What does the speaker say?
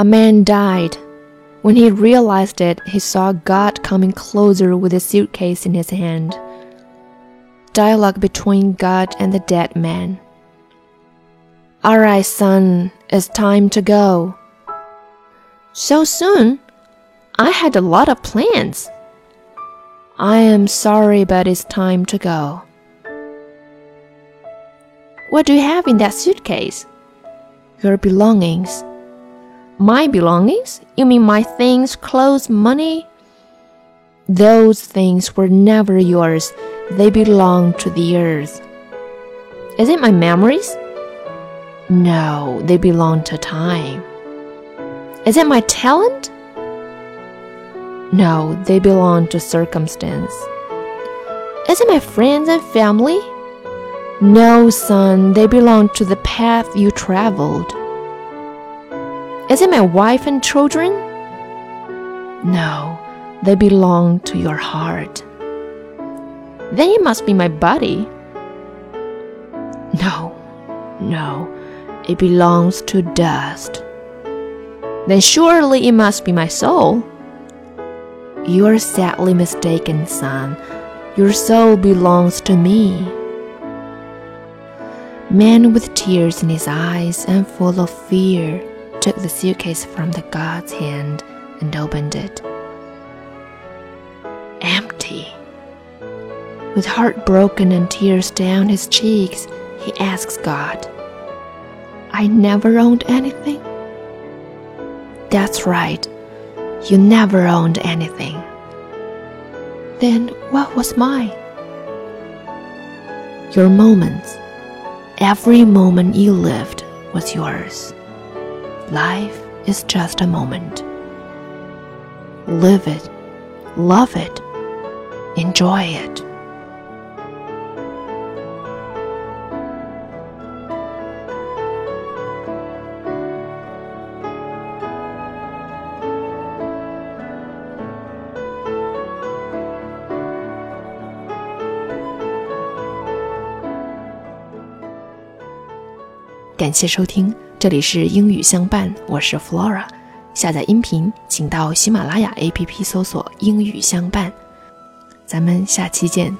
A man died. When he realized it, he saw God coming closer with a suitcase in his hand. Dialogue between God and the dead man. All right, son, it's time to go. So soon? I had a lot of plans. I am sorry, but it's time to go. What do you have in that suitcase? Your belongings. My belongings? You mean my things, clothes, money? Those things were never yours. They belong to the earth. Is it my memories? No, they belong to time. Is it my talent? No, they belong to circumstance. Is it my friends and family? No, son, they belong to the path you traveled. Is it my wife and children? No, they belong to your heart. Then it must be my body. No, no, it belongs to dust. Then surely it must be my soul. You are sadly mistaken, son. Your soul belongs to me. Man with tears in his eyes and full of fear took the suitcase from the god's hand and opened it. Empty. With heart broken and tears down his cheeks, he asks God, I never owned anything? That's right. You never owned anything. Then what was mine? Your moments. Every moment you lived was yours. Life is just a moment. Live it, love it, enjoy it. 感谢收听， 这里是英语相伴，我是 Flora。下载音频，请到喜马拉雅 APP 搜索“英语相伴”。咱们下期见。